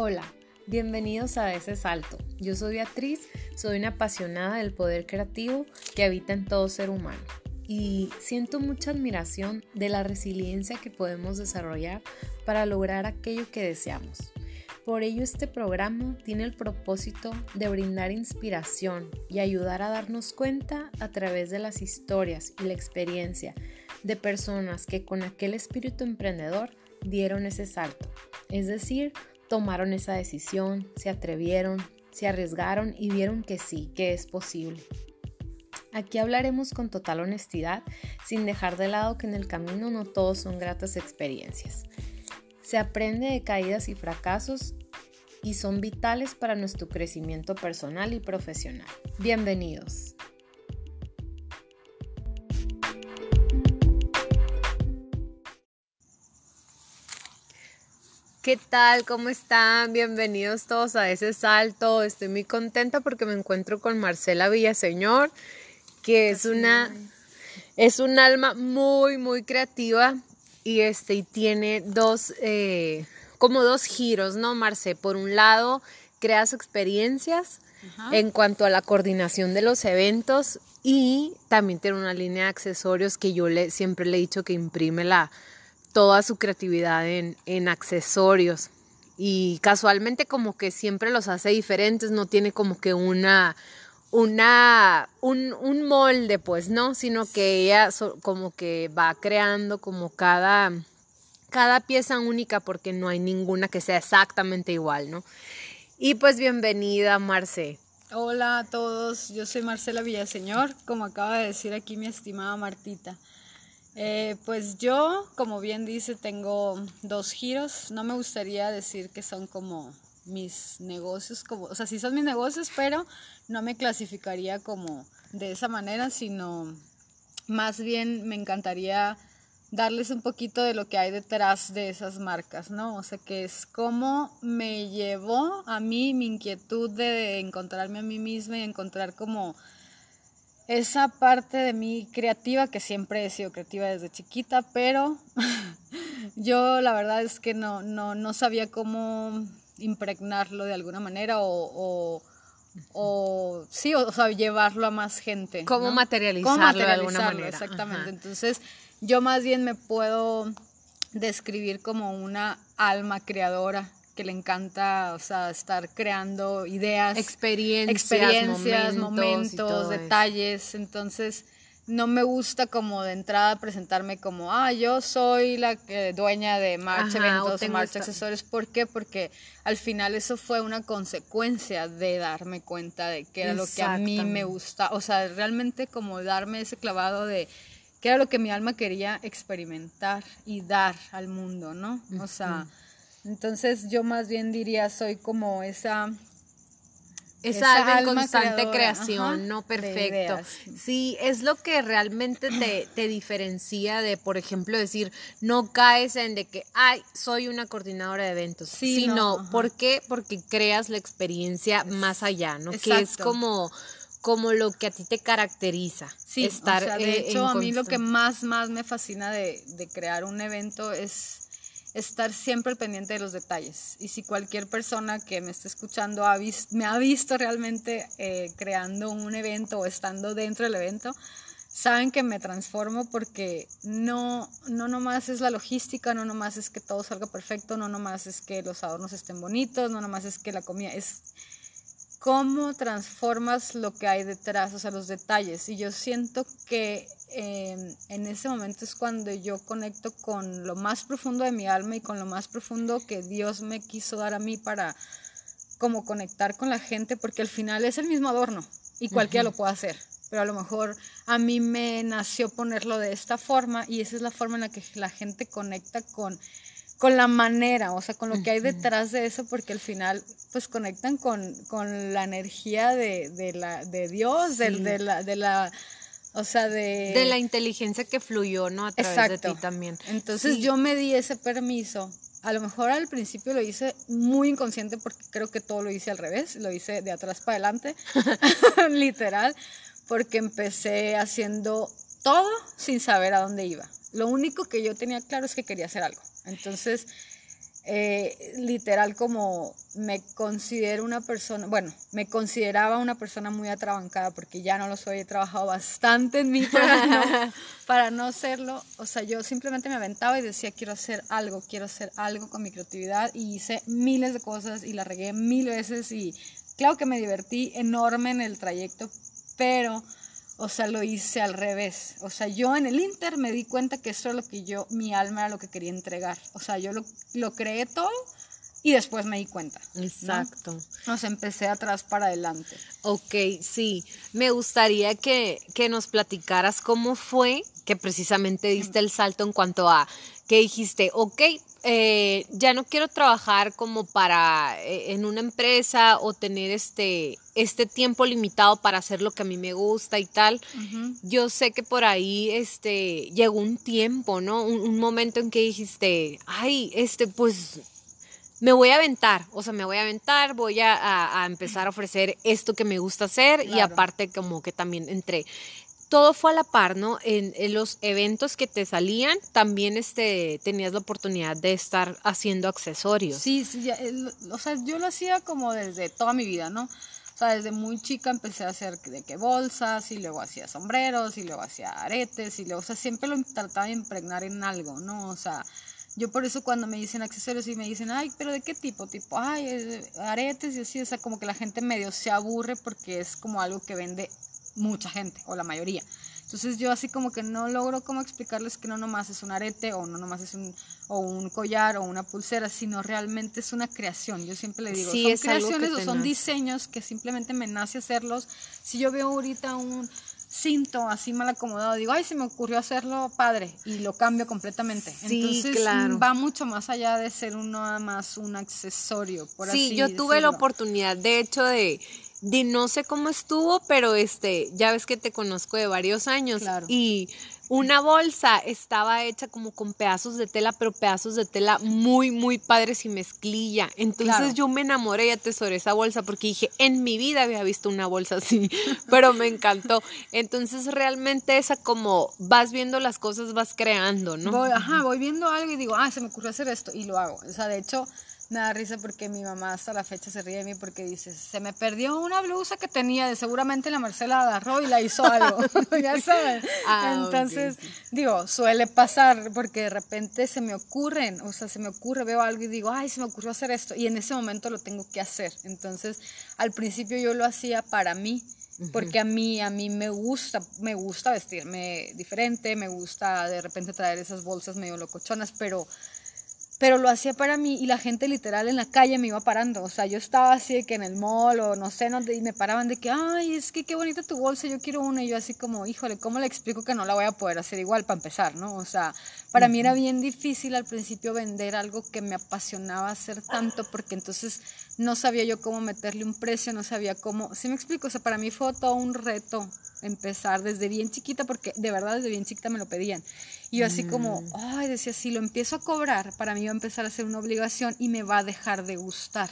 Hola, bienvenidos a ese salto. Yo soy Beatriz, soy una apasionada del poder creativo que habita en todo ser humano y siento mucha admiración de la resiliencia que podemos desarrollar para lograr aquello que deseamos. Por ello este programa tiene el propósito de brindar inspiración y ayudar a darnos cuenta a través de las historias y la experiencia de personas que con aquel espíritu emprendedor dieron ese salto, es decir, tomaron esa decisión, se atrevieron, se arriesgaron y vieron que sí, que es posible. Aquí hablaremos con total honestidad, sin dejar de lado que en el camino no todos son gratas experiencias. Se aprende de caídas y fracasos y son vitales para nuestro crecimiento personal y profesional. Bienvenidos. ¿Qué tal? ¿Cómo están? Bienvenidos todos a ese salto. Estoy muy contenta porque me encuentro con Marcela Villaseñor, que es una es un alma muy muy creativa y este y tiene dos eh, como dos giros, ¿no, Marce? Por un lado, creas experiencias en cuanto a la coordinación de los eventos y también tiene una línea de accesorios que yo le siempre le he dicho que imprime la toda su creatividad en, en accesorios y casualmente como que siempre los hace diferentes, no tiene como que una, una, un, un molde, pues, ¿no? Sino que ella como que va creando como cada, cada pieza única porque no hay ninguna que sea exactamente igual, ¿no? Y pues bienvenida, Marce. Hola a todos, yo soy Marcela Villaseñor, como acaba de decir aquí mi estimada Martita. Eh, pues yo, como bien dice, tengo dos giros. No me gustaría decir que son como mis negocios, como, o sea, sí son mis negocios, pero no me clasificaría como de esa manera, sino más bien me encantaría darles un poquito de lo que hay detrás de esas marcas, ¿no? O sea, que es cómo me llevó a mí mi inquietud de encontrarme a mí misma y encontrar como esa parte de mí creativa, que siempre he sido creativa desde chiquita, pero yo la verdad es que no, no, no sabía cómo impregnarlo de alguna manera o, o, sí, o, sea, llevarlo a más gente. ¿Cómo materializarlo, de alguna manera? Exactamente. Entonces, yo más bien me puedo describir como una alma creadora que le encanta, o sea, estar creando ideas, experiencias, momentos, detalles. Entonces, no me gusta como de entrada presentarme como, ah, yo soy la dueña de March Eventos o March Accesorios. ¿Por qué? Porque al final eso fue una consecuencia de darme cuenta de que era lo que a mí me gusta. O sea, realmente como darme ese clavado de que era lo que mi alma quería experimentar y dar al mundo, ¿no? O sea... Entonces yo más bien diría, soy como esa... Esa, alma en constante creación, ¿no? Perfecto. Sí, es lo que realmente te, te, diferencia de, por ejemplo, decir, no caes en de que, ay, soy una coordinadora de eventos, sí, sino, ¿por qué? Porque creas la experiencia más allá, ¿no? Que es como como lo que a ti te caracteriza. Sí, estar, o sea, de hecho, a mí lo que más, más me fascina de, de crear un evento es estar siempre pendiente de los detalles. Y si cualquier persona que me esté escuchando ha me ha visto realmente eh, creando un evento o estando dentro del evento, saben que me transformo porque no, no nomás es la logística, no nomás es que todo salga perfecto, no nomás es que los adornos estén bonitos, no nomás es que la comida cómo transformas lo que hay detrás, o sea, los detalles. Y yo siento que em, en ese momento es cuando yo conecto con lo más profundo de mi alma y con lo más profundo que Dios me quiso dar a mí para como conectar con la gente, porque al final es el mismo adorno y cualquiera lo puede hacer. Pero a lo mejor a mí me nació ponerlo de esta forma y esa es la forma en la que la gente conecta con con la manera, o sea, con lo que hay detrás de eso, porque al final pues conectan con, con la energía de, de, la, de Dios, de, la, de la, o sea, de... De la inteligencia que fluyó, ¿no? A través de ti también. Entonces yo me di ese permiso. A lo mejor al principio lo hice muy inconsciente porque creo que todo lo hice al revés, lo hice de atrás para adelante, literal, porque empecé haciendo todo sin saber a dónde iba. Lo único que yo tenía claro es que quería hacer algo. Entonces, eh, literal como me considero una persona, bueno, me consideraba una persona muy atrabancada porque ya no lo soy, he trabajado bastante en mí para para no serlo, o sea, yo simplemente me aventaba y decía quiero hacer algo, quiero hacer algo con mi creatividad y hice miles de cosas y la regué mil veces y claro que me divertí enorme en el trayecto, pero o sea, lo hice al revés. O sea, yo en el Inter me di cuenta que eso es lo que yo, mi alma era lo que quería entregar. O sea, yo lo, lo creé todo y después me di cuenta. Exacto. Nos empecé atrás para adelante. Ok, sí. Me gustaría que, que nos platicaras cómo fue que precisamente diste el salto en cuanto a que dijiste, ok, eh, ya no quiero trabajar como para eh, en una empresa o tener este, este tiempo limitado para hacer lo que a mí me gusta y tal. Yo sé que por ahí este, llegó un tiempo, ¿no? Un, momento en que dijiste, ay, este, pues me voy a aventar, o sea, me voy a aventar, voy a, a empezar a ofrecer esto que me gusta hacer y aparte como que también entre todo fue a la par, ¿no? En, los eventos que te salían, también este, tenías la oportunidad de estar haciendo accesorios. Sí, sí, o sea, yo lo hacía como desde toda mi vida, ¿no? O sea, desde muy chica empecé a hacer de que bolsas y luego hacía sombreros y luego hacía aretes y luego, o sea, siempre lo trataba de impregnar en algo, ¿no? O sea, yo por eso cuando me dicen accesorios y me dicen, ay, pero ¿de qué tipo? Tipo, ay, aretes y así, o sea, como que la gente medio se aburre porque es como algo que vende mucha gente o la mayoría. Entonces yo así como que no logro como explicarles que no nomás es un arete o no nomás es un, o un collar o una pulsera, sino realmente es una creación. Yo siempre le digo, son creaciones o son diseños que simplemente me nace hacerlos. Si yo veo ahorita un cinto así mal acomodado, digo, ay, se me ocurrió hacerlo padre y lo cambio completamente. Entonces va mucho más allá de ser uno nada más un accesorio. Por sí, yo tuve la oportunidad, de hecho, de de no sé cómo estuvo, pero este, ya ves que te conozco de varios años y una bolsa estaba hecha como con pedazos de tela, pero pedazos de tela muy, muy padres y mezclilla. Entonces yo me enamoré y atesoré esa bolsa porque dije, en mi vida había visto una bolsa así, pero me encantó. Entonces realmente esa como vas viendo las cosas, vas creando, ¿no? Voy, ajá, voy viendo algo y digo, ah, se me ocurrió hacer esto y lo hago. O sea, de hecho, me da risa porque mi mamá hasta la fecha se ríe de mí porque dice, se me perdió una blusa que tenía, de seguramente la Marcela agarró y la hizo algo, ya sabes. Ah, Entonces, digo, suele pasar porque de repente se me ocurren, o sea, se me ocurre, veo algo y digo, ay, se me ocurrió hacer esto y en ese momento lo tengo que hacer. Entonces, al principio yo lo hacía para mí, porque a mí a mí me gusta me gusta vestirme diferente me gusta de repente traer esas bolsas medio locochonas pero pero lo hacía para mí y la gente literal en la calle me iba parando, o sea, yo estaba así de que en el mall o no sé, y me paraban de que, ay, es que qué bonita tu bolsa, yo quiero una, y yo así como, híjole, ¿cómo le explico que no la voy a poder hacer igual para empezar, no? O sea, para mí era bien difícil al principio vender algo que me apasionaba hacer tanto, porque entonces no sabía yo cómo meterle un precio, no sabía cómo, ¿sí me explico? O sea, para mí fue todo un reto empezar desde bien chiquita, porque de verdad desde bien chiquita me lo pedían. Y yo así como, mm. ay, decía, si lo empiezo a cobrar, para mí va a empezar a ser una obligación y me va a dejar de gustar.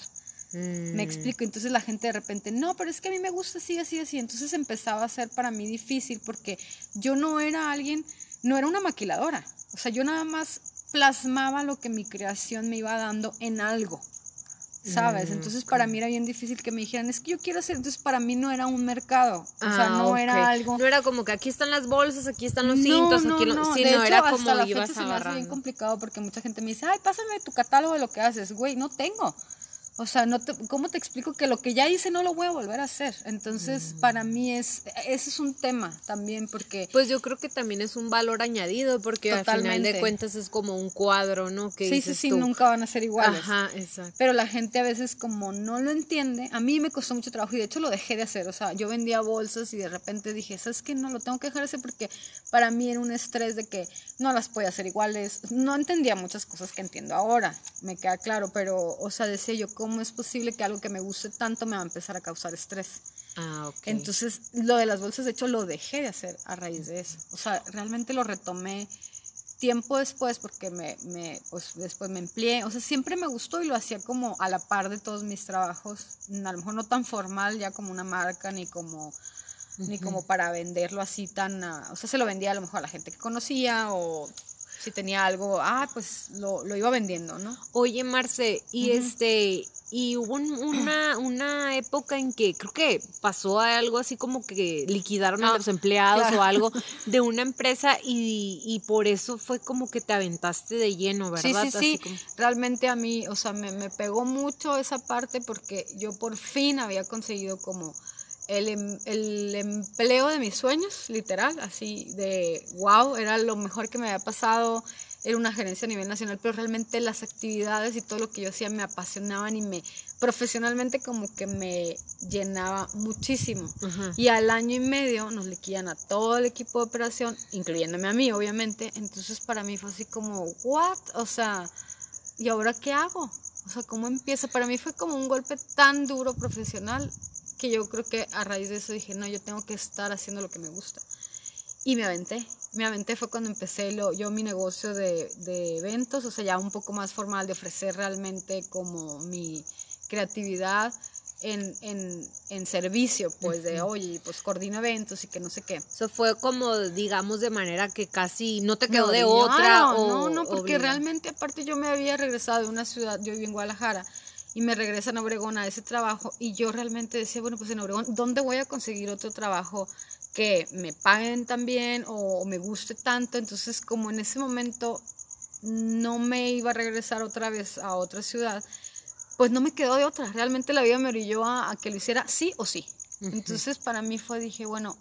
Me mm. explico, entonces la gente de repente, no, pero es que a mí me gusta así, así, así. Entonces empezaba a ser para mí difícil porque yo no era alguien, no era una maquiladora. O sea, yo nada más plasmaba lo que mi creación me iba dando en algo. ¿Sabes? Mm, entonces para mí era bien difícil que me dijeran, es que yo quiero hacer, entonces para mí no era un mercado, o sea, ah, no era algo... No era como que aquí están las bolsas, aquí están los cintos, no, aquí no, no. de hecho, era como hasta la fecha se me hace bien complicado porque mucha gente me dice, ay, pásame tu catálogo de lo que haces, güey, no tengo. O sea, no ¿cómo te explico que lo que ya hice no lo voy a volver a hacer? Entonces, mm. para mí es, ese es un tema también porque... Pues yo creo que también es un valor añadido porque al final de cuentas es como un cuadro, ¿no? Que sí, sí, sí, nunca van a ser iguales. Ajá, exacto. Pero la gente a veces como no lo entiende, a mí me costó mucho trabajo y de hecho lo dejé de hacer. O sea, yo vendía bolsas y de repente dije, ¿sabes qué? No lo tengo que dejar de hacer porque para mí era un estrés de que no las podía hacer iguales. No entendía muchas cosas que entiendo ahora, me queda claro, pero, o sea, decía yo, ¿cómo es posible que algo que me guste tanto me va a empezar a causar estrés? Ah, okay. Entonces, lo de las bolsas, de hecho, lo dejé de hacer a raíz de eso. O sea, realmente lo retomé tiempo después porque me, me, pues después me empleé, o sea, siempre me gustó y lo hacía como a la par de todos mis trabajos, a lo mejor no tan formal ya como una marca ni como ni como para venderlo así tan, o sea, se lo vendía a lo mejor a la gente que conocía o si tenía algo, ah, pues lo, lo iba vendiendo, ¿no? Oye, Marce, y este, y hubo una, una época en que creo que pasó algo así como que liquidaron a ah, los empleados o algo de una empresa y, y, por eso fue como que te aventaste de lleno, ¿verdad? Sí, sí, sí. Realmente a mí, o sea, me, me pegó mucho esa parte porque yo por fin había conseguido como el, em, el, empleo de mis sueños, literal, así de wow, era lo mejor que me había pasado, era una gerencia a nivel nacional, pero realmente las actividades y todo lo que yo hacía me apasionaban y me profesionalmente como que me llenaba muchísimo. Y al año y medio nos liquidan a todo el equipo de operación, incluyéndome a mí, obviamente. Entonces para mí fue así como, ¿what? O sea, ¿y ahora qué hago? O sea, ¿cómo empiezo? Para mí fue como un golpe tan duro profesional que yo creo que a raíz de eso dije, no, yo tengo que estar haciendo lo que me gusta. Y me aventé. Me aventé fue cuando empecé lo, yo mi negocio de, de eventos, o sea, ya un poco más formal, de ofrecer realmente como mi creatividad en, en, en, servicio, pues de, oye, pues coordina eventos y que no sé qué. Eso fue como, digamos, de manera que casi no te quedó de otra. O, no, no, porque realmente aparte yo me había regresado de una ciudad, yo viví en Guadalajara, y me regresan a Obregón a ese trabajo y yo realmente decía, bueno, pues en Obregón, ¿dónde voy a conseguir otro trabajo que me paguen también o, me guste tanto? Entonces, como en ese momento no me iba a regresar otra vez a otra ciudad, pues no me quedó de otra. Realmente la vida me orilló a, que lo hiciera sí o sí. Entonces, para mí fue, dije, bueno,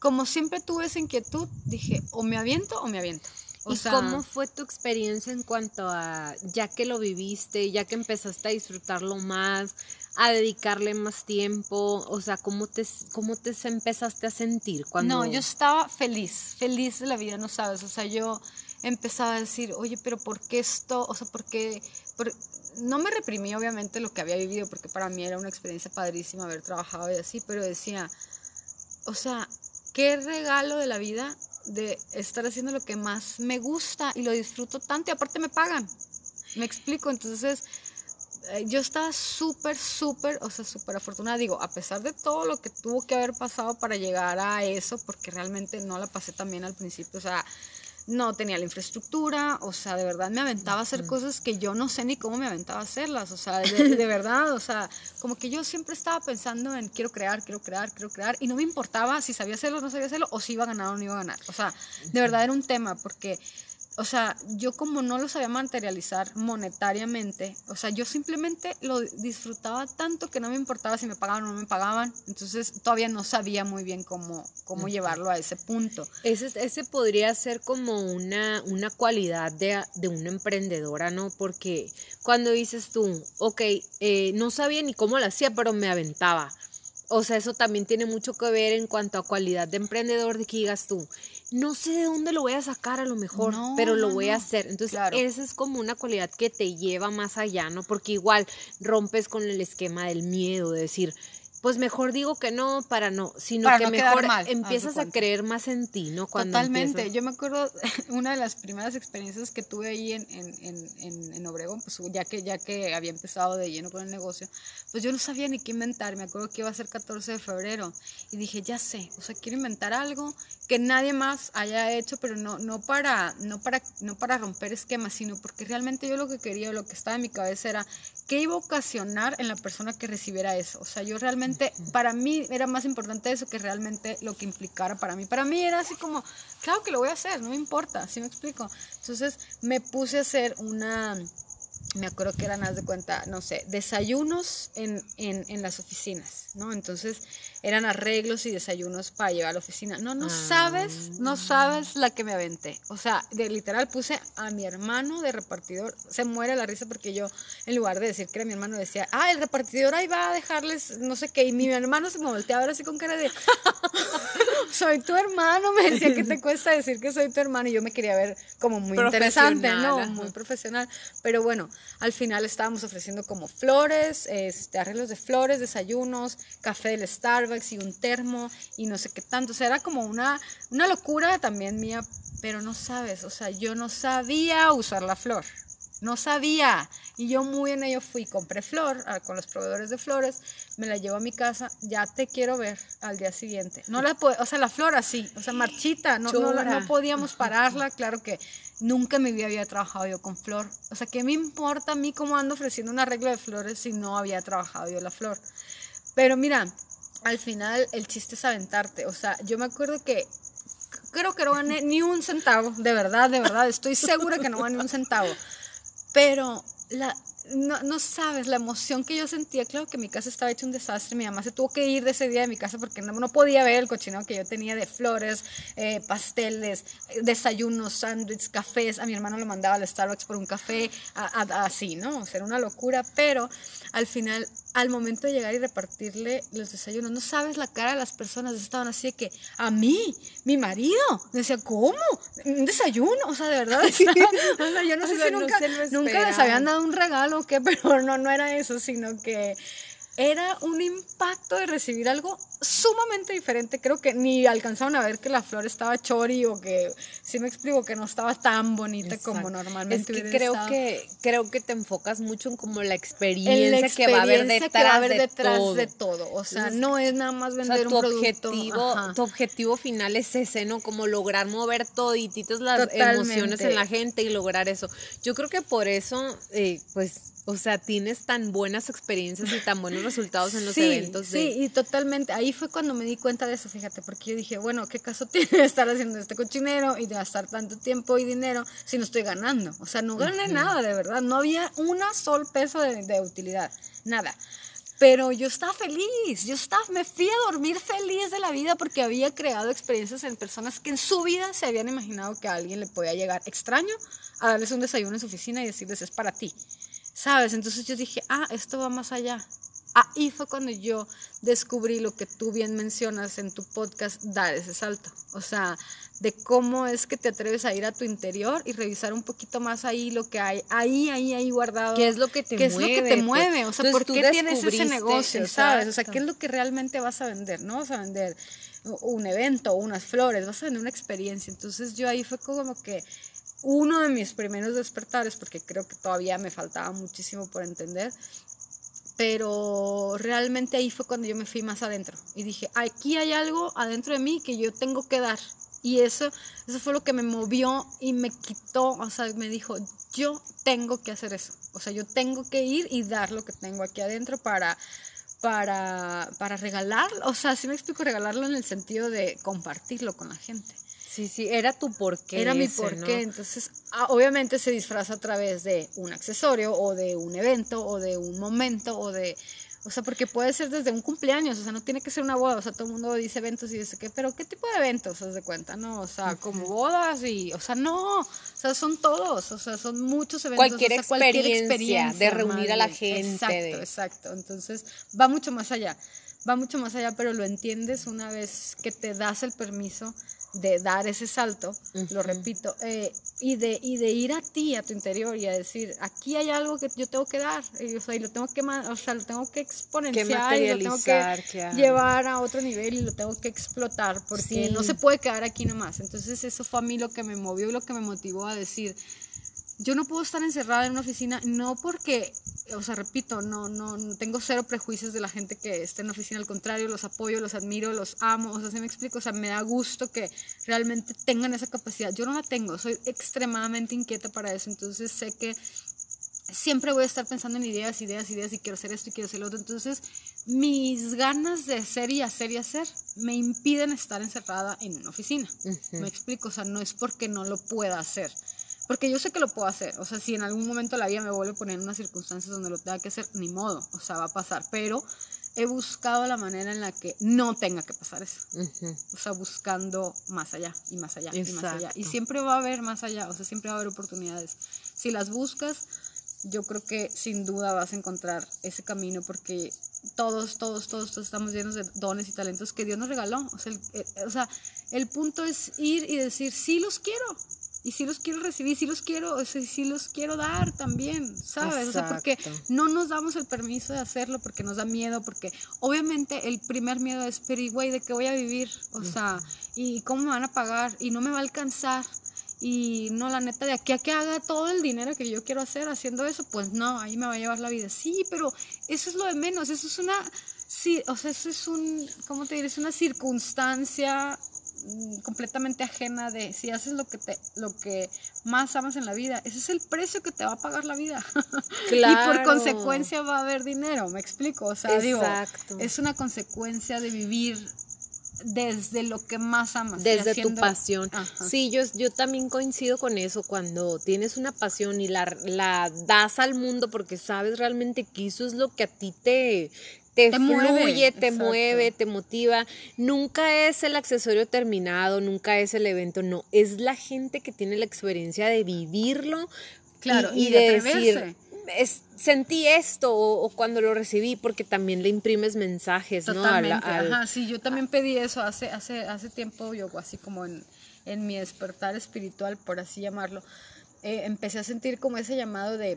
como siempre tuve esa inquietud, dije, o me aviento o me aviento. ¿Y cómo fue tu experiencia en cuanto a, ya que lo viviste, ya que empezaste a disfrutarlo más, a dedicarle más tiempo? O sea, ¿cómo te, cómo te empezaste a sentir cuando...? No, yo estaba feliz, feliz de la vida, no sabes. O sea, yo empezaba a decir, oye, pero ¿por qué esto? O sea, ¿por qué...? No me reprimí, obviamente, lo que había vivido, porque para mí era una experiencia padrísima haber trabajado y así, pero decía, o sea, qué regalo de la vida de estar haciendo lo que más me gusta y lo disfruto tanto y aparte me pagan. Me explico, entonces eh, yo estaba súper, súper, o sea, súper afortunada. Digo, a pesar de todo lo que tuvo que haber pasado para llegar a eso, porque realmente no la pasé tan bien al principio, o sea, no tenía la infraestructura, o sea, de verdad me aventaba a hacer cosas que yo no sé ni cómo me aventaba a hacerlas, o sea, de, verdad, o sea, como que yo siempre estaba pensando en quiero crear, quiero crear, quiero crear, y no me importaba si sabía hacerlo o no sabía hacerlo, o si iba a ganar o no iba a ganar, o sea, de verdad era un tema, porque o sea, yo como no lo sabía materializar monetariamente, o sea, yo simplemente lo disfrutaba tanto que no me importaba si me pagaban o no me pagaban, entonces todavía no sabía muy bien cómo, cómo llevarlo a ese punto. Ese, ese podría ser como una, una cualidad de, de una emprendedora, ¿no? Porque cuando dices tú, ok, eh, no sabía ni cómo lo hacía, pero me aventaba. O sea, eso también tiene mucho que ver en cuanto a cualidad de emprendedor, de que digas tú, no sé de dónde lo voy a sacar a lo mejor, pero lo voy a hacer. Entonces, esa es como una cualidad que te lleva más allá, ¿no? Porque igual rompes con el esquema del miedo, de decir, pues mejor digo que no para no, sino que mejor empiezas a creer más en ti, ¿no? Totalmente. Yo me acuerdo una de las primeras experiencias que tuve ahí en, en, en, Obregón, pues ya que, ya que había empezado de lleno con el negocio, pues yo no sabía ni qué inventar. Me acuerdo que iba a ser 14 de febrero y dije, ya sé, o sea, quiero inventar algo que nadie más haya hecho, pero no, no, para, no, para, no para romper esquemas, sino porque realmente yo lo que quería, lo que estaba en mi cabeza era qué iba a ocasionar en la persona que recibiera eso. O sea, yo realmente, para mí era más importante eso que realmente lo que implicara para mí. Para mí era así como, claro que lo voy a hacer, no me importa, ¿sí me explico? Entonces me puse a hacer una, me acuerdo que eran, haz de cuenta, no sé, desayunos en, en, en las oficinas, ¿no? Entonces eran arreglos y desayunos para llevar a la oficina. No, no ah. sabes, no sabes la que me aventé. O sea, de literal puse a mi hermano de repartidor, se muere la risa porque yo, en lugar de decir que era mi hermano, decía, ah, el repartidor ahí va a dejarles no sé qué. Y mi hermano se me volteaba ahora así con cara de, soy tu hermano. Me decía, ¿qué te cuesta decir que soy tu hermano? Y yo me quería ver como muy interesante, ¿no? Muy profesional. Pero bueno, al final estábamos ofreciendo como flores, este, arreglos de flores, desayunos, café del Starbucks y un termo y no sé qué tanto. O sea, era como una, una locura también mía, pero no sabes, o sea, yo no sabía usar la flor. No sabía. Y yo muy en ello fui, compré flor ah, con los proveedores de flores, me la llevo a mi casa, ya te quiero ver al día siguiente. No la o sea, la flor así, o sea, marchita, no, no, no, podíamos pararla, claro que nunca en mi vida había trabajado yo con flor. O sea, ¿qué me importa a mí cómo ando ofreciendo un arreglo de flores si no había trabajado yo la flor? Pero mira, al final el chiste es aventarte. O sea, yo me acuerdo que creo que no gané ni un centavo, de verdad, de verdad, estoy segura que no gané un centavo. Pero la, no, no, sabes la emoción que yo sentía. Claro que mi casa estaba hecha un desastre. Mi mamá se tuvo que ir de ese día de mi casa porque no, no podía ver el cochinero que yo tenía de flores, eh, pasteles, desayunos, sándwiches, cafés. A mi hermano lo mandaba al Starbucks por un café, así, ¿no? O sea, era una locura. Pero al final, al momento de llegar y repartirle los desayunos, no sabes la cara de las personas. Estaban así de que, a mí, mi marido. Decía, ¿cómo? ¿Un desayuno? O sea, de verdad. o sea, yo no sé si nunca, nunca les habían dado un regalo que pero no, no era eso, sino que era un impacto de recibir algo sumamente diferente. Creo que ni alcanzaron a ver que la flor estaba chori o que, si me explico, que no estaba tan bonita como normalmente. Es que creo que creo que te enfocas mucho en como la experiencia, que va a haber detrás, de, todo. O sea, no es nada más vender un objetivo, Tu objetivo final es ese, ¿no? Como lograr mover todititas las emociones en la gente y lograr eso. Yo creo que por eso, eh, pues o sea, tienes tan buenas experiencias y tan buenos resultados en los eventos. Sí, y totalmente. Ahí fue cuando me di cuenta de eso, fíjate, porque yo dije, bueno, ¿qué caso tiene estar haciendo este cochinero y de gastar tanto tiempo y dinero si no estoy ganando? O sea, no gané nada, de verdad. No había una sol peso de, de utilidad, nada. Pero yo estaba feliz, yo estaba, me fui a dormir feliz de la vida porque había creado experiencias en personas que en su vida se habían imaginado que a alguien le podía llegar extraño a darles un desayuno en su oficina y decirles es para ti. ¿Sabes? Entonces yo dije, ah, esto va más allá. Ahí fue cuando yo descubrí lo que tú bien mencionas en tu podcast, dar ese salto. O sea, de cómo es que te atreves a ir a tu interior y revisar un poquito más ahí lo que hay, ahí, ahí, ahí guardado. ¿Qué es lo que te mueve? ¿Qué es lo que te mueve? O sea, ¿por qué tienes ese negocio, sabes? O sea, ¿qué es lo que realmente vas a vender? No vas a vender un evento o unas flores, vas a vender una experiencia. Entonces yo ahí fue como que uno de mis primeros despertares, porque creo que todavía me faltaba muchísimo por entender, pero realmente ahí fue cuando yo me fui más adentro y dije, aquí hay algo adentro de mí que yo tengo que dar. Y eso, eso fue lo que me movió y me quitó, o sea, me dijo, yo tengo que hacer eso. O sea, yo tengo que ir y dar lo que tengo aquí adentro para, para, para regalarlo. O sea, si me explico, regalarlo en el sentido de compartirlo con la gente. Sí, sí, era tu porqué. Era mi porqué. Entonces, ah, obviamente se disfraza a través de un accesorio o de un evento o de un momento o de o sea, porque puede ser desde un cumpleaños, o sea, no tiene que ser una boda, o sea, todo el mundo dice eventos y dice que, pero ¿qué tipo de eventos? ¿Se de cuenta? No, o sea, como bodas y, o sea, no, o sea, son todos, o sea, son muchos eventos. Cualquier, experiencia, de reunir a la gente. Exacto, exacto. Entonces, va mucho más allá, va mucho más allá, pero lo entiendes una vez que te das el permiso de dar ese salto, lo repito, eh, y, de, y de ir a ti, a tu interior y a decir, aquí hay algo que yo tengo que dar, y, o sea, y lo tengo que, o sea, lo tengo que exponenciar, y lo tengo que llevar a otro nivel y lo tengo que explotar, porque no se puede quedar aquí nomás. Entonces eso fue a mí lo que me movió y lo que me motivó a decir, yo no puedo estar encerrada en una oficina, no porque, o sea, repito, no, no, tengo cero prejuicios de la gente que está en la oficina, al contrario, los apoyo, los admiro, los amo, o sea, si me explico, o sea, me da gusto que realmente tengan esa capacidad. Yo no la tengo, soy extremadamente inquieta para eso, entonces sé que siempre voy a estar pensando en ideas, ideas, ideas, y quiero hacer esto y quiero hacer lo otro, entonces mis ganas de hacer y hacer y hacer me impiden estar encerrada en una oficina. Me explico, o sea, no es porque no lo pueda hacer porque yo sé que lo puedo hacer. O sea, si en algún momento la vida me vuelve a poner en unas circunstancias donde lo tenga que hacer, ni modo. O sea, va a pasar. Pero he buscado la manera en la que no tenga que pasar eso. O sea, buscando más allá y más allá y más allá. Y siempre va a haber más allá. O sea, siempre va a haber oportunidades. Si las buscas, yo creo que sin duda vas a encontrar ese camino porque todos, todos, todos, todos estamos llenos de dones y talentos que Dios nos regaló. O sea, el, eh, o sea, el punto es ir y decir, sí los quiero, y si los quiero recibir, si los quiero, o sea, si los quiero dar también, ¿sabes? O sea, porque no nos damos el permiso de hacerlo porque nos da miedo, porque obviamente el primer miedo es, pero güey, ¿de qué voy a vivir? O sea, ¿y cómo me van a pagar? Y no me va a alcanzar. y no, la neta, de aquí a que haga todo el dinero que yo quiero hacer haciendo eso, pues no, ahí me va a llevar la vida. Sí, pero eso es lo de menos, eso es una, sí, o sea, eso es un, ¿cómo te diré? Es una circunstancia completamente ajena de si haces lo que te lo que más amas en la vida ese es el precio que te va a pagar la vida claro. y por consecuencia va a haber dinero me explico o sea digo es una consecuencia de vivir desde lo que más amas. Desde tu pasión. Sí, yo, yo también coincido con eso, cuando tienes una pasión y la, la das al mundo porque sabes realmente que eso es lo que a ti te, te, fluye, te mueve, te motiva. Nunca es el accesorio terminado, nunca es el evento, no, es la gente que tiene la experiencia de vivirlo claro, y, de, decir, es, sentí esto o, cuando lo recibí, porque también le imprimes mensajes, Totalmente, ¿no? Ajá, sí, yo también pedí eso hace, hace, hace tiempo, yo así como en, en mi despertar espiritual, por así llamarlo, eh, empecé a sentir como ese llamado de,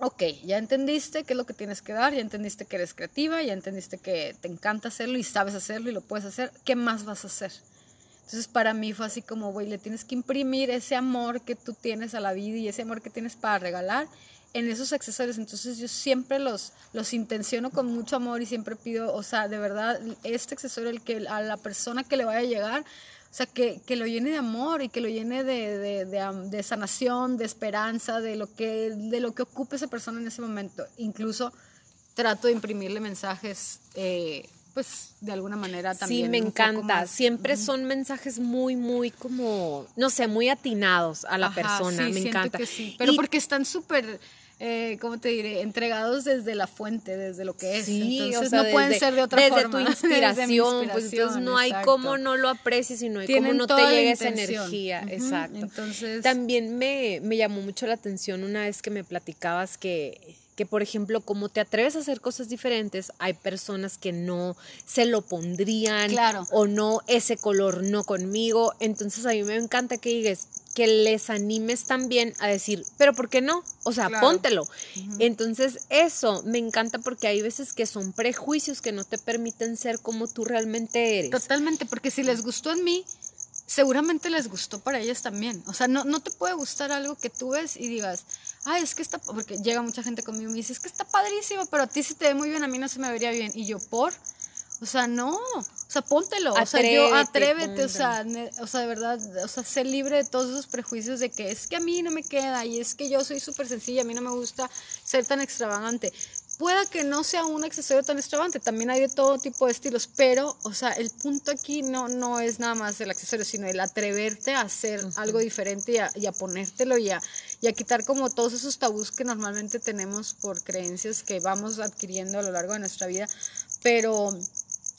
ok, ya entendiste qué es lo que tienes que dar, ya entendiste que eres creativa, ya entendiste que te encanta hacerlo y sabes hacerlo y lo puedes hacer, ¿qué más vas a hacer? Entonces para mí fue así como, güey, le tienes que imprimir ese amor que tú tienes a la vida y ese amor que tienes para regalar en esos accesorios. Entonces yo siempre los, los intenciono con mucho amor y siempre pido, o sea, de verdad, este accesorio el que, a la persona que le vaya a llegar, o sea, que, que lo llene de amor y que lo llene de, de, de, sanación, de esperanza, de lo, que, de lo que ocupe esa persona en ese momento. Incluso trato de imprimirle mensajes. Eh, pues de alguna manera también. Sí, me encanta. Siempre son mensajes muy, muy como, no sé, muy atinados a la persona. me encanta. Que sí. Pero porque están súper eh, ¿cómo te diré? Entregados desde la fuente, desde lo que es. Sí, entonces no pueden ser de otra forma. Tu inspiración, inspiración, pues entonces no hay cómo no lo aprecies y no hay cómo no te llegue esa energía. Exacto. Entonces. También me, me llamó mucho la atención una vez que me platicabas que que por ejemplo, como te atreves a hacer cosas diferentes, hay personas que no se lo pondrían claro. o no, ese color no conmigo. Entonces a mí me encanta que digas, que les animes también a decir, pero ¿por qué no? O sea, póntelo. Entonces eso me encanta porque hay veces que son prejuicios que no te permiten ser como tú realmente eres. Totalmente, porque si les gustó en mí, seguramente les gustó para ellas también. O sea, no, no te puede gustar algo que tú ves y digas, ay, es que está, porque llega mucha gente conmigo y me dice, es que está padrísimo, pero a ti se te ve muy bien, a mí no se me vería bien. Y yo, ¿por? O sea, no, o sea, póntelo, o sea, yo atrévete, o sea, o sea, de verdad, o sea, ser libre de todos esos prejuicios de que es que a mí no me queda y es que yo soy súper sencilla, a mí no me gusta ser tan extravagante. Pueda que no sea un accesorio tan extravagante, también hay de todo tipo de estilos, pero, o sea, el punto aquí no, no es nada más el accesorio, sino el atreverte a hacer algo diferente y a, y a ponértelo y a, y a, quitar como todos esos tabús que normalmente tenemos por creencias que vamos adquiriendo a lo largo de nuestra vida, pero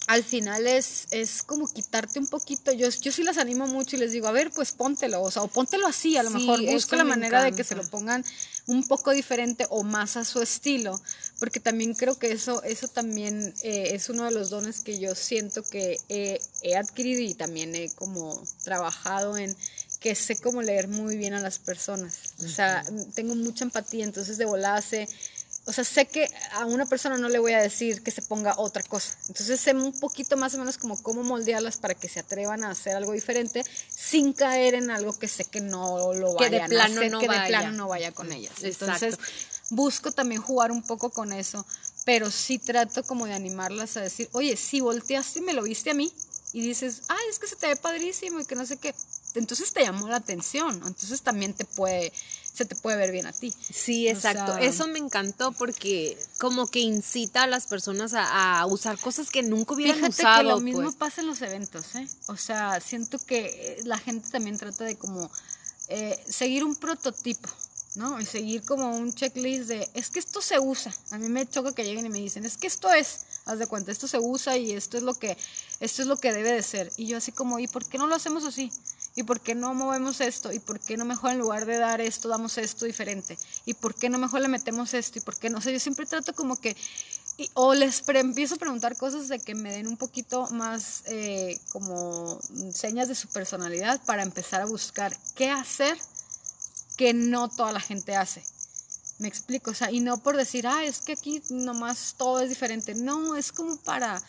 al final es, es como quitarte un poquito. Yo, yo sí las animo mucho y les digo, a ver, pues póntelo, o sea, o póntelo así, a lo mejor busca la manera de que se lo pongan un poco diferente o más a su estilo, porque también creo que eso, eso también eh, es uno de los dones que yo siento que he, adquirido y también he como trabajado en que sé cómo leer muy bien a las personas. O sea, tengo mucha empatía, entonces de volada sé o sea, sé que a una persona no le voy a decir que se ponga otra cosa. Entonces sé un poquito más o menos como cómo moldearlas para que se atrevan a hacer algo diferente sin caer en algo que sé que no lo vayan que de plano a hacer, no que de plano no vaya con ellas. Entonces busco también jugar un poco con eso, pero sí trato como de animarlas a decir, oye, si volteaste y me lo viste a mí y dices, ay, es que se te ve padrísimo y que no sé qué, entonces te llamó la atención, entonces también te puede se te puede ver bien a ti. Sí, exacto. Eso me encantó porque como que incita a las personas a, usar cosas que nunca hubieran fíjate usado. Que lo mismo pues. pasa en los eventos, ¿eh? O sea, siento que la gente también trata de como eh, seguir un prototipo. ¿no? Y seguir como un checklist de, es que esto se usa. A mí me choca que lleguen y me dicen, es que esto es, haz de cuenta, esto se usa y esto es lo que, esto es lo que debe de ser. Y yo así como, ¿y por qué no lo hacemos así? ¿Y por qué no movemos esto? ¿Y por qué no mejor en lugar de dar esto, damos esto diferente? ¿Y por qué no mejor le metemos esto? ¿Y por qué no? O sea, yo siempre trato como que, o les empiezo a preguntar cosas de que me den un poquito más eh, como señas de su personalidad para empezar a buscar qué hacer que no toda la gente hace. Me explico, o sea, y no por decir, ah, es que aquí nomás todo es diferente. No, es como para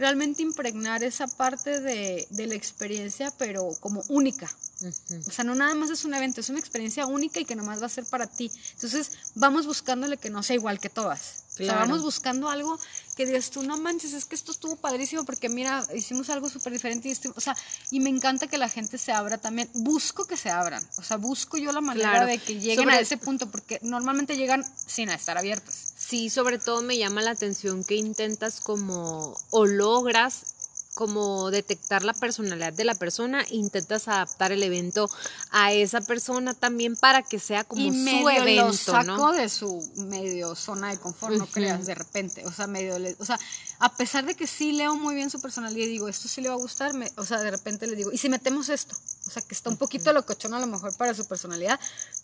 realmente impregnar esa parte de, la experiencia, pero como única. O sea, no nada más es un evento, es una experiencia única y que nomás va a ser para ti. Entonces, vamos buscándole que no sea igual que todas. O sea, vamos buscando algo que digas tú, no manches, es que esto estuvo padrísimo porque mira, hicimos algo súper diferente y o sea, y me encanta que la gente se abra también. Busco que se abran, o sea, busco yo la manera de que lleguen a ese punto porque normalmente llegan sin estar abiertas. Sí, sobre todo me llama la atención que intentas como o logras como detectar la personalidad de la persona, intentas adaptar el evento a esa persona también para que sea como y su evento, lo saco de su medio zona de confort, no creas de repente, o sea, medio, o sea, a pesar de que sí leo muy bien su personalidad y digo, esto sí le va a gustar, me, o sea, de repente le digo, ¿y si metemos esto? O sea, que está un poquito locochón a lo mejor para su personalidad,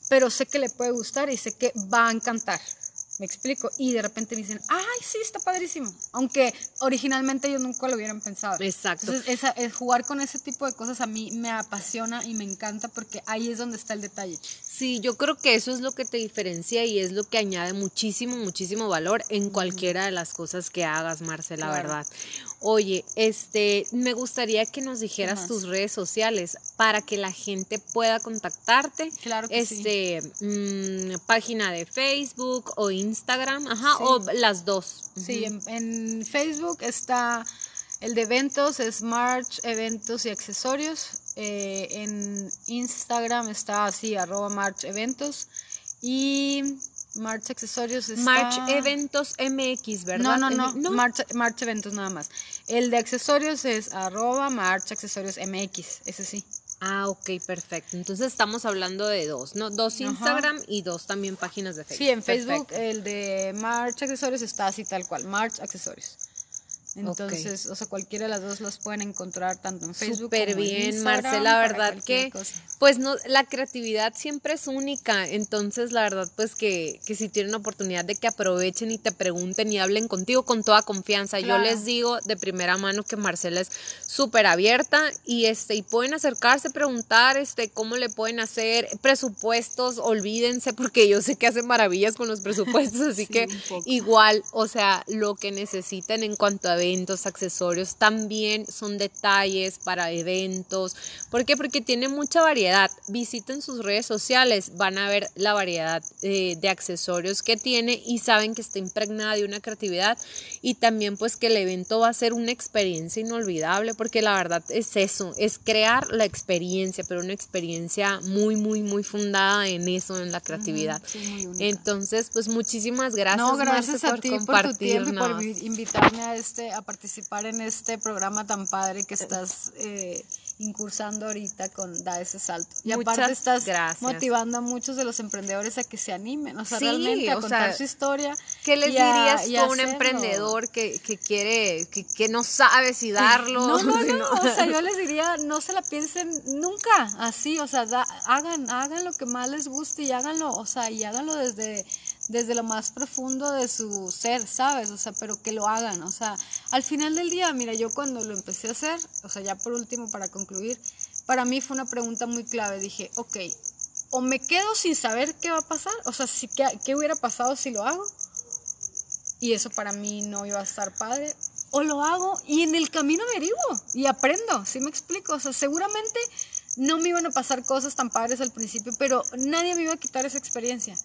pero sé que le puede gustar y sé que va a encantar. Me explico. Y de repente me dicen, ay, sí, está padrísimo. Aunque originalmente ellos nunca lo hubieran pensado. Exacto. Entonces, esa, jugar con ese tipo de cosas a mí me apasiona y me encanta porque ahí es donde está el detalle. Sí, yo creo que eso es lo que te diferencia y es lo que añade muchísimo, muchísimo valor en cualquiera de las cosas que hagas, Marce, la verdad. Oye, este, me gustaría que nos dijeras tus redes sociales para que la gente pueda contactarte. Claro que este, mm, página de Facebook o Instagram, ajá, o las dos. Sí, en, Facebook está el de eventos, es March Eventos y Accesorios. Eh, en Instagram está así, arroba March Eventos. Y March Accesorios está... March Eventos MX, ¿verdad? No, no, no, March, March, Eventos nada más. El de accesorios es arroba March Accesorios MX, ese sí. Ah, ok, perfecto. Entonces estamos hablando de dos, ¿no? Dos Instagram y dos también páginas de Facebook. Sí, en Facebook el de March Accesorios está así tal cual, March Accesorios. Entonces, o sea, cualquiera de las dos los pueden encontrar tanto en Facebook Súper como bien, en Instagram. Marcela, la verdad que, pues no, la creatividad siempre es única. Entonces, la verdad, pues que, que si tienen oportunidad de que aprovechen y te pregunten y hablen contigo con toda confianza. Yo les digo de primera mano que Marcela es súper abierta y este, y pueden acercarse, preguntar, este, cómo le pueden hacer presupuestos, olvídense, porque yo sé que hacen maravillas con los presupuestos, así que igual, o sea, lo que necesiten en cuanto a eventos, accesorios, también son detalles para eventos. ¿Por qué? Porque tiene mucha variedad. Visiten sus redes sociales, van a ver la variedad eh, de accesorios que tiene y saben que está impregnada de una creatividad y también pues que el evento va a ser una experiencia inolvidable porque la verdad es eso, es crear la experiencia, pero una experiencia muy, muy, muy fundada en eso, en la creatividad. Entonces, pues muchísimas gracias. No, gracias a por ti por tu tiempo y por invitarme a este a participar en este programa tan padre que estás eh, incursando ahorita con Da ese salto. Y aparte estás motivando a muchos de los emprendedores a que se animen, o sea, realmente a contar su historia. ¿Qué les dirías a un emprendedor que, quiere, que, no sabe si darlo? No, no, no, o sea, yo les diría, no se la piensen nunca así, o sea, hagan, hagan lo que más les guste y háganlo, o sea, y háganlo desde desde lo más profundo de su ser, ¿sabes? O sea, pero que lo hagan, o sea, al final del día, mira, yo cuando lo empecé a hacer, o sea, ya por último para concluir, para mí fue una pregunta muy clave, dije, ok, o me quedo sin saber qué va a pasar, o sea, si, ¿qué, qué hubiera pasado si lo hago? Y eso para mí no iba a estar padre, o lo hago y en el camino averiguo y aprendo, ¿sí me explico? O sea, seguramente no me iban a pasar cosas tan padres al principio, pero nadie me iba a quitar esa experiencia.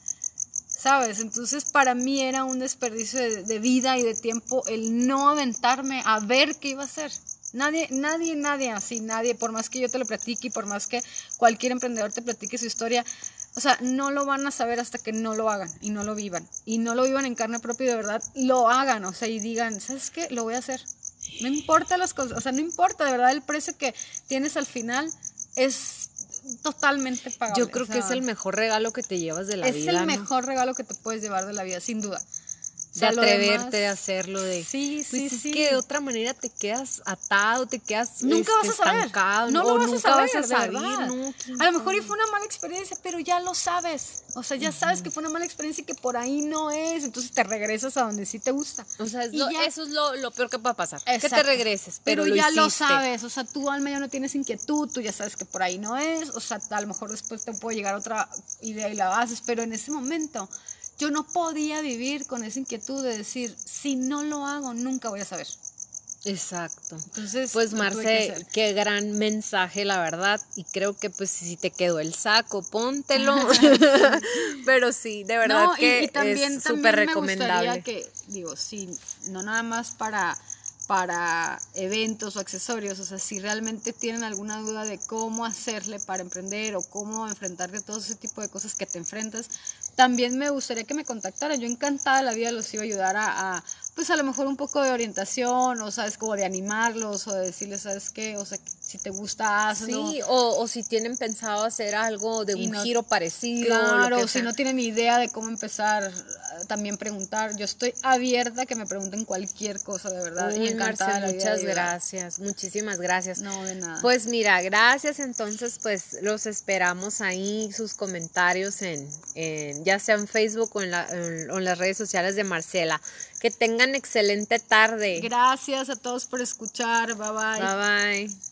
¿Sabes? Entonces para mí era un desperdicio de, vida y de tiempo el no aventarme a ver qué iba a hacer. Nadie, nadie, nadie así, nadie, por más que yo te lo platique y por más que cualquier emprendedor te platique su historia, o sea, no lo van a saber hasta que no lo hagan y no lo vivan. Y no lo vivan en carne propia y de verdad lo hagan, o sea, y digan, ¿sabes qué? Lo voy a hacer. No importa las cosas, o sea, no importa, de verdad el precio que tienes al final es totalmente pagable. Yo creo que es el mejor regalo que te llevas de la vida. Es el mejor regalo que te puedes llevar de la vida, sin duda de atreverte a hacerlo de sí sí pues sí que de otra manera te quedas atado te quedas nunca vas este, a saber. no lo vas a saber, a lo mejor y fue una mala experiencia pero ya lo sabes. O sea ya sabes que fue una mala experiencia y que por ahí no es. Entonces te regresas a donde sí te gusta. O sea eso es lo, peor que puede pasar. Que te regreses pero, ya lo sabes. O sea tú al medio no tienes inquietud tú ya sabes que por ahí no es. O sea a lo mejor después te puede llegar otra idea y la haces pero en ese momento yo no podía vivir con esa inquietud de decir, si no lo hago, nunca voy a saber. Exacto. Entonces, pues Marce, qué gran mensaje, la verdad. Y creo que pues si te quedó el saco, póntelo. Pero sí, de verdad que es súper recomendable. que, digo, sí, no nada más para para eventos o accesorios, o sea, si realmente tienen alguna duda de cómo hacerle para emprender o cómo enfrentarte a todo ese tipo de cosas que te enfrentas, también me gustaría que me contactaran. Yo encantada la vida los iba a ayudar a pues a lo mejor un poco de orientación, o sabes, como de animarlos, o de decirles, ¿sabes qué? O sea, si te gusta, hazlo. Sí, o, o si tienen pensado hacer algo de un giro parecido. Claro, o si no tienen idea de cómo empezar, también preguntar. Yo estoy abierta a que me pregunten cualquier cosa, de verdad. y encantada muchas gracias, muchísimas gracias. No, de nada. Pues mira, gracias, entonces pues los esperamos ahí, sus comentarios en, en ya sea en Facebook o en, la, en las redes sociales de Marcela. Que tengan excelente tarde. Gracias a todos por escuchar. Bye bye. Bye bye.